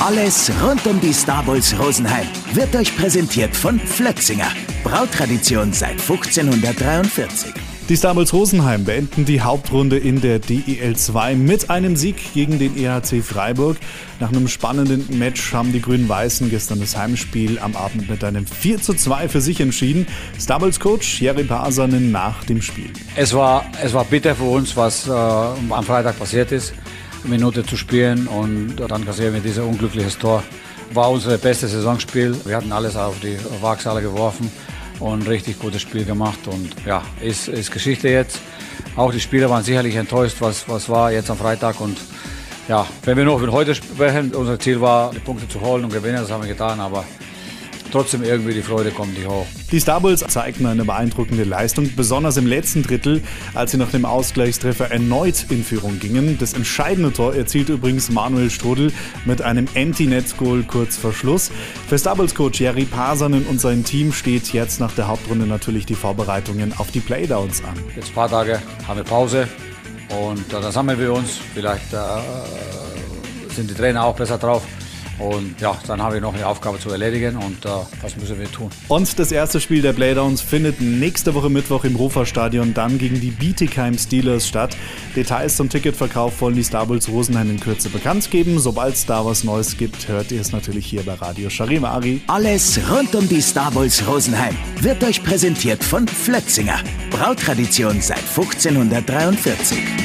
Alles rund um die Star Bulls Rosenheim wird euch präsentiert von Flötzinger. Brautradition seit 1543. Die Star Bulls Rosenheim beenden die Hauptrunde in der DEL 2 mit einem Sieg gegen den EHC Freiburg. Nach einem spannenden Match haben die Grün-Weißen gestern das Heimspiel am Abend mit einem 4 zu 2 für sich entschieden. Star Bulls Coach Jerry Pasanen nach dem Spiel. Es war, es war bitter für uns, was äh, am Freitag passiert ist. Minute zu spielen und dann kassieren wir dieses unglückliches Tor. War unser bestes Saisonspiel. Wir hatten alles auf die Waagschale geworfen und richtig gutes Spiel gemacht. Und ja, ist, ist Geschichte jetzt. Auch die Spieler waren sicherlich enttäuscht, was, was war jetzt am Freitag. Und ja, wenn wir noch über heute sprechen, unser Ziel war, die Punkte zu holen und gewinnen, das haben wir getan. Aber trotzdem irgendwie die Freude kommt nicht hoch. Die Star Bulls zeigten eine beeindruckende Leistung, besonders im letzten Drittel, als sie nach dem Ausgleichstreffer erneut in Führung gingen. Das entscheidende Tor erzielte übrigens Manuel Strudel mit einem Empty-Net-Goal kurz vor Schluss. Für Star Bulls Coach Jerry Pasanen und sein Team steht jetzt nach der Hauptrunde natürlich die Vorbereitungen auf die Playdowns an. Jetzt ein paar Tage haben wir Pause und äh, dann sammeln wir uns. Vielleicht äh, sind die Trainer auch besser drauf. Und ja, dann haben wir noch eine Aufgabe zu erledigen und äh, was müssen wir tun. Und das erste Spiel der Playdowns findet nächste Woche Mittwoch im Rufer-Stadion dann gegen die Bietigheim Steelers statt. Details zum Ticketverkauf wollen die Starbulls Rosenheim in Kürze bekannt geben. Sobald es da was Neues gibt, hört ihr es natürlich hier bei Radio Charivari. Alles rund um die Starbulls Rosenheim wird euch präsentiert von Flötzinger. Brautradition seit 1543.